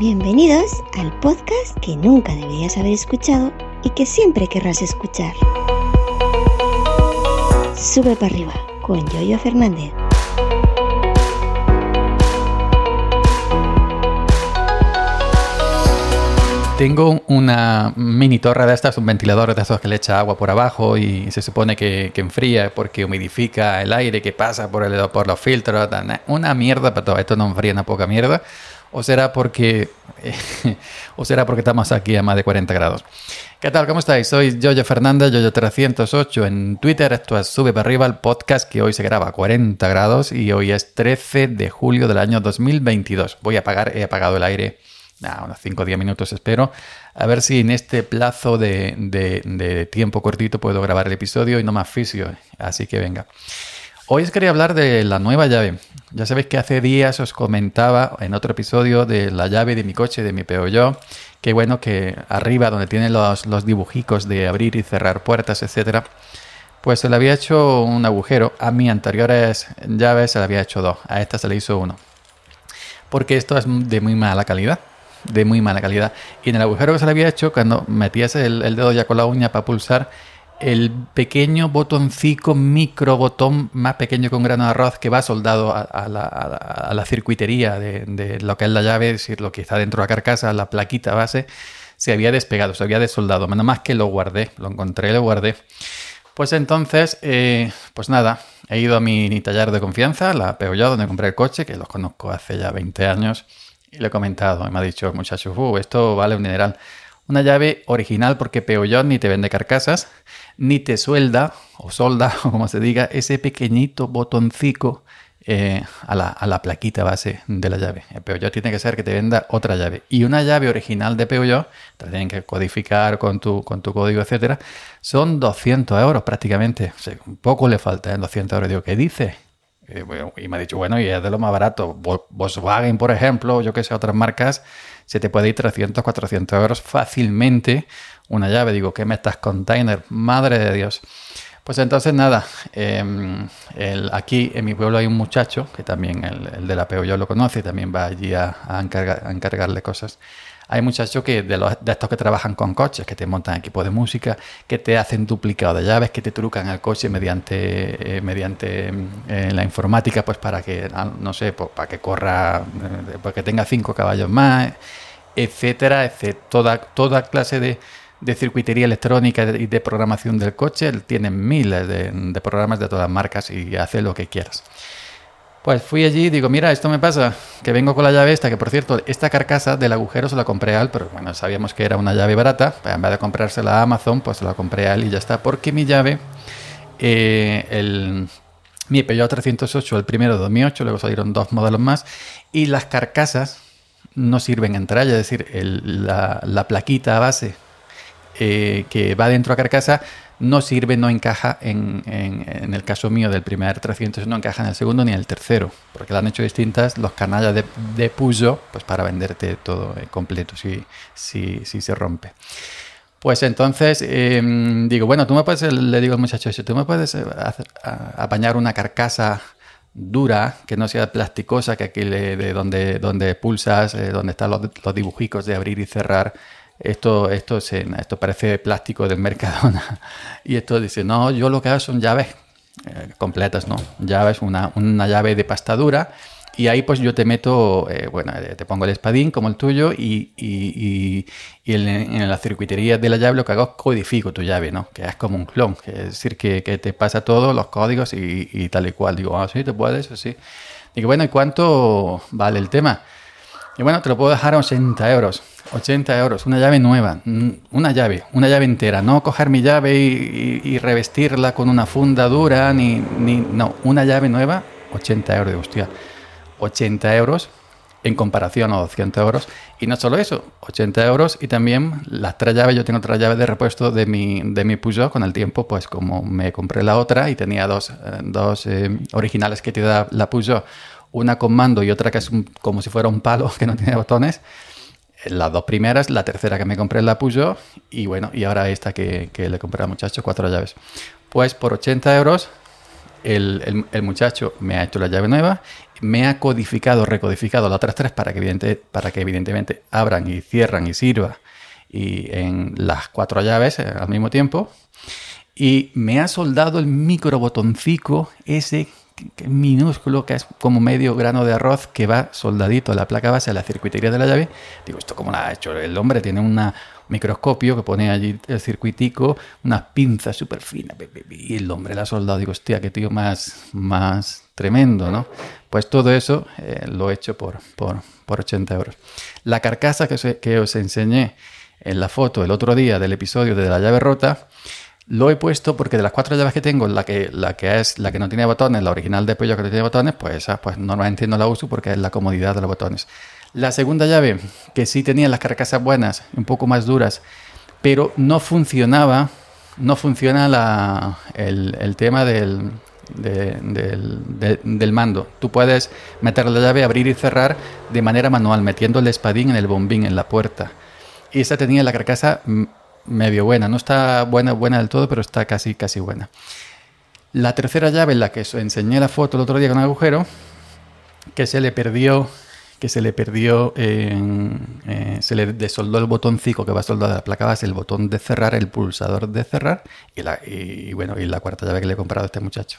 Bienvenidos al podcast que nunca deberías haber escuchado y que siempre querrás escuchar. Sube para arriba con Yoyo Fernández. Tengo una mini torre de estas, un ventilador de esos que le echa agua por abajo y se supone que, enfría porque humidifica el aire que pasa por, el, por los filtros. Una mierda para todo. Esto no enfría una poca mierda. O será porque o será porque estamos aquí a más de 40 grados. ¿Qué tal? ¿Cómo estáis? Soy Yoyo Fernández, Yoyo308 en Twitter. Esto es Sube para arriba el podcast que hoy se graba a 40 grados y hoy es 13 de julio del año 2022. Voy a apagar, he apagado el aire unos 5 o 10 minutos espero, a ver si en este plazo de, tiempo cortito puedo grabar el episodio y no más fisio. Así que venga. Hoy os quería hablar de la nueva llave. Ya sabéis que hace días os comentaba en otro episodio de la llave de mi coche, de mi Peugeot, que bueno, que arriba donde tienen los, los de abrir y cerrar puertas, etcétera, pues se le había hecho un agujero. A mis anteriores llaves se le había hecho dos, a esta se le hizo uno. Porque esto es de muy mala calidad de muy mala calidad. Y en el agujero que se le había hecho, cuando metías el, dedo ya con la uña para pulsar, el pequeño botoncito, micro botón más pequeño que un grano de arroz que va soldado a, la, circuitería de, lo que es la llave, es decir, lo que está dentro de la carcasa, la plaquita base, se había despegado, se había desoldado. Menos más que lo guardé, lo encontré, lo guardé. Pues entonces, eh, pues nada, he ido a mi taller de confianza, la Peugeot, donde compré el coche, que los conozco hace ya 20 años. Y le he comentado, y me ha dicho, muchachos, uh, esto vale un dineral. Una llave original porque Peugeot ni te vende carcasas, ni te suelda o solda, o como se diga, ese pequeñito botoncito eh, a, la, a, la, plaquita base de la llave. El Peugeot tiene que ser que te venda otra llave. Y una llave original de Peugeot, te tienen que codificar con tu, con tu código, etcétera, son 200 euros prácticamente. O sea, un poco le falta, ¿eh? 200 euros. Digo, ¿qué dice? Eh, y me ha dicho, bueno, y es de lo más barato. Volkswagen, por ejemplo, yo que sé, otras marcas, se te puede ir 300, 400 euros fácilmente una llave. Digo, ¿qué me estás container? Madre de Dios. Pues entonces nada, em, aquí en mi pueblo hay un muchacho que también el, de la yo lo conoce, también va allí a, a encargarle cosas. Hay muchachos que de, los, de estos que trabajan con coches, que te montan equipos de música, que te hacen duplicado de llaves, que te trucan el coche mediante, eh, mediante eh, la informática, pues para que, ah, no sé, pues para que corra, eh, para que tenga cinco caballos más, etcétera, etcétera. Toda, toda clase de, de circuitería electrónica y de programación del coche, tienen miles de, de programas de todas marcas y hace lo que quieras. Pues fui allí y digo, mira, esto me pasa, que vengo con la llave esta, que por cierto, esta carcasa del agujero se la compré a él, pero bueno, sabíamos que era una llave barata, pues en vez de comprársela a Amazon, pues se la compré a y ya está, porque mi llave, eh, el, mi Peugeot 308, el primero de 2008, luego salieron dos modelos más, y las carcasas no sirven entre ellas, es decir, la, la, plaquita base eh, que va dentro a carcasa no sirve, no encaja en, en, el caso mío del primer 300, no encaja en el segundo ni en el tercero, porque lo han hecho distintas los canallas de, de Peugeot, pues para venderte todo completo si, si, si se rompe. Pues entonces em, digo, bueno, tú me puedes, le digo al muchacho, tú me puedes eh, apañar una carcasa dura, que no sea plasticosa, que aquí de donde, donde pulsas, eh, donde están los, los dibujicos de abrir y cerrar, esto, esto, esto parece plástico del Mercadona. Y esto dice, no, yo lo que hago son llaves eh, completas, ¿no? Llaves, una, una, llave de pasta dura. Y ahí pues yo te meto, eh, bueno, eh, te pongo el espadín como el tuyo y, y, y, en, la circuitería de la llave lo que hago es codifico tu llave, ¿no? Que es como un clon, es decir, que, que te pasa todos los códigos y, tal y cual. Digo, ah, sí, te puedes, así. Digo, bueno, ¿y cuánto vale el tema? Y bueno, te lo puedo dejar a 80 euros. 80 euros, una llave nueva, mm, una llave, una llave entera, no coger mi llave y, revestirla con una funda dura, ni, ni, no, una llave nueva, 80 euros, hostia, 80 euros en comparación a 200 euros. Y no solo eso, 80 euros y también las tres llaves, yo tengo tres llaves de repuesto de mi, de mi Peugeot con el tiempo, pues como me compré la otra y tenía dos, eh, dos eh, originales que te da la Peugeot, una con mando y otra que es como si fuera un palo que no tiene botones las dos primeras, la tercera que me compré la Peugeot y bueno, y ahora esta que, que le compré al muchacho, cuatro llaves. Pues por 80 euros el, muchacho me ha hecho la llave nueva, me ha codificado, recodificado las otras tres para que, para que evidentemente abran y cierran y sirva y en las cuatro llaves eh, al mismo tiempo. Y me ha soldado el micro botoncico ese minúsculo que es como medio grano de arroz que va soldadito a la placa base, a la circuitería de la llave. Digo, ¿esto cómo lo ha hecho? El hombre tiene un microscopio que pone allí el circuitico, unas pinzas súper finas, y el hombre la ha soldado. Digo, hostia, qué tío más, más tremendo, ¿no? Pues todo eso eh, lo he hecho por, por, por 80 euros. La carcasa que que os enseñé en la foto el otro día del episodio de la llave rota, lo he puesto porque de las cuatro llaves que tengo, la que, la que es la que no tiene botones, la original de Peugeot que no tiene botones, pues esa pues normalmente no la uso porque es la comodidad de los botones. La segunda llave, que sí tenía las carcasas buenas, un poco más duras, pero no funcionaba, no funciona la, el, tema del, del, mando. Tú puedes meter la llave, abrir y cerrar de manera manual, metiendo el espadín en el bombín, en la puerta. Y esa tenía la carcasa medio buena. No está buena, buena del todo, pero está casi, casi buena. La tercera llave, en la que enseñé la foto el otro día con un agujero, que se le perdió, que se le perdió, eh, se le desoldó el botoncito que va soldado a la placa base, el botón de cerrar, el pulsador de cerrar, y, la, y bueno, y la cuarta llave que le he comprado a este muchacho.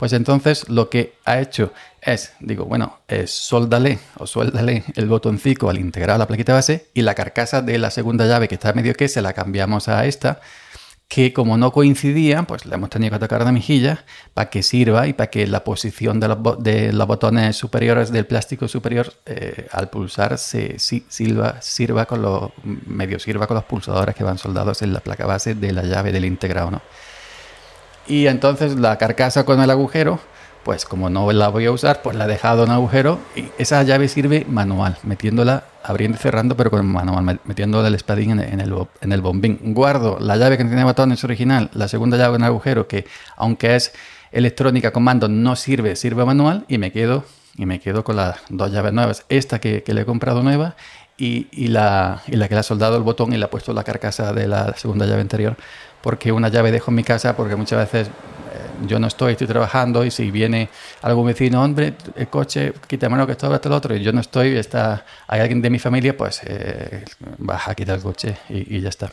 Pues entonces lo que ha hecho es, digo, bueno, es soldale o suéldale el botoncito al integrar la plaquita base y la carcasa de la segunda llave que está medio que se la cambiamos a esta que como no coincidía, pues le hemos tenido que tocar de mejilla para que sirva y para que la posición de los, de los botones superiores del plástico superior eh, al pulsar se sirva, sirva con los medio sirva con los pulsadores que van soldados en la placa base de la llave del integrado, ¿no? Y entonces la carcasa con el agujero, pues como no la voy a usar, pues la he dejado en agujero y esa llave sirve manual, metiéndola, abriendo y cerrando, pero con manual, metiendo el espadín en el, en el bombín. Guardo la llave que tiene botones original, la segunda llave en agujero, que aunque es electrónica comando no sirve, sirve manual y me quedo y me quedo con las dos llaves nuevas. Esta que le he comprado nueva y, y, la, y la que le ha soldado el botón y le ha puesto la carcasa de la segunda llave anterior porque una llave dejo en mi casa, porque muchas veces eh, yo no estoy, estoy trabajando y si viene algún vecino, hombre, el coche, quítamelo que esto, esto, lo otro, y yo no estoy, está, hay alguien de mi familia, pues eh, baja, quita el coche y, ya está.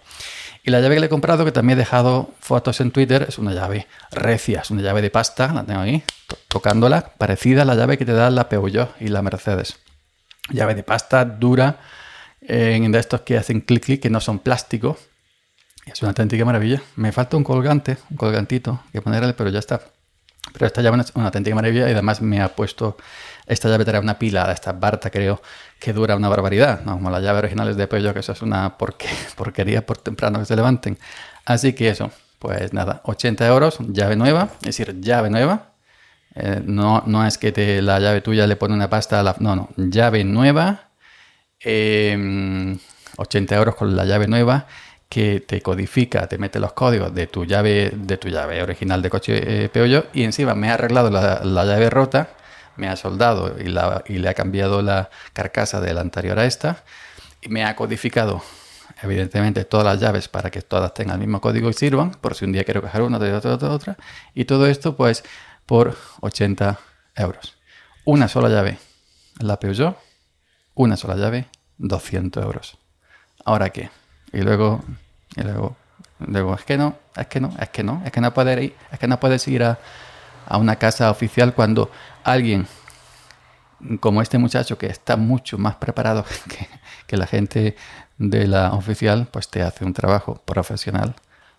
Y la llave que le he comprado, que también he dejado fotos en Twitter, es una llave recia, es una llave de pasta, la tengo ahí, tocándola, parecida a la llave que te da la Peugeot y la Mercedes. Llave de pasta dura, en de estos que hacen clic clic, que no son plásticos, es una auténtica maravilla. Me falta un colgante, un colgantito que ponerle, pero ya está. Pero esta llave es una auténtica maravilla y además me ha puesto, esta llave trae una pila, esta Barta creo, que dura una barbaridad, ¿no? como las llaves originales de Peugeot, que eso es una porquería por temprano que se levanten. Así que eso, pues nada, 80 euros, llave nueva, es decir, llave nueva. Eh, no, no es que te, la llave tuya le pone una pasta a la... No, no, llave nueva, 80 em, euros con la llave nueva que te codifica, te mete los códigos de tu llave, de tu llave original de coche eh, Peugeot y encima me ha arreglado la, llave rota, me ha soldado y, la, y, le ha cambiado la carcasa de la anterior a esta y me ha codificado evidentemente todas las llaves para que todas tengan el mismo código y sirvan, por si un día quiero coger una, de otra, otra, otra. Y todo esto pues por 80 euros. Una sola llave, la Peugeot, una sola llave, 200 euros. ¿Ahora qué? Y luego, y luego, luego, es que no, es que no, es que no, es que no puedes ir, es que no puedes ir a, a una casa oficial cuando alguien como este muchacho que está mucho más preparado que, que, la gente de la oficial, pues te hace un trabajo profesional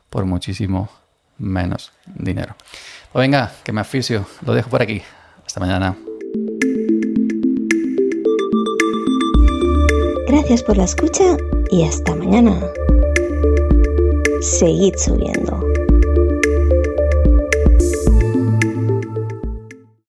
por muchísimo menos dinero. Pues venga, que me aficio, lo dejo por aquí. Hasta mañana. Gracias por la escucha y hasta mañana. Seguid subiendo.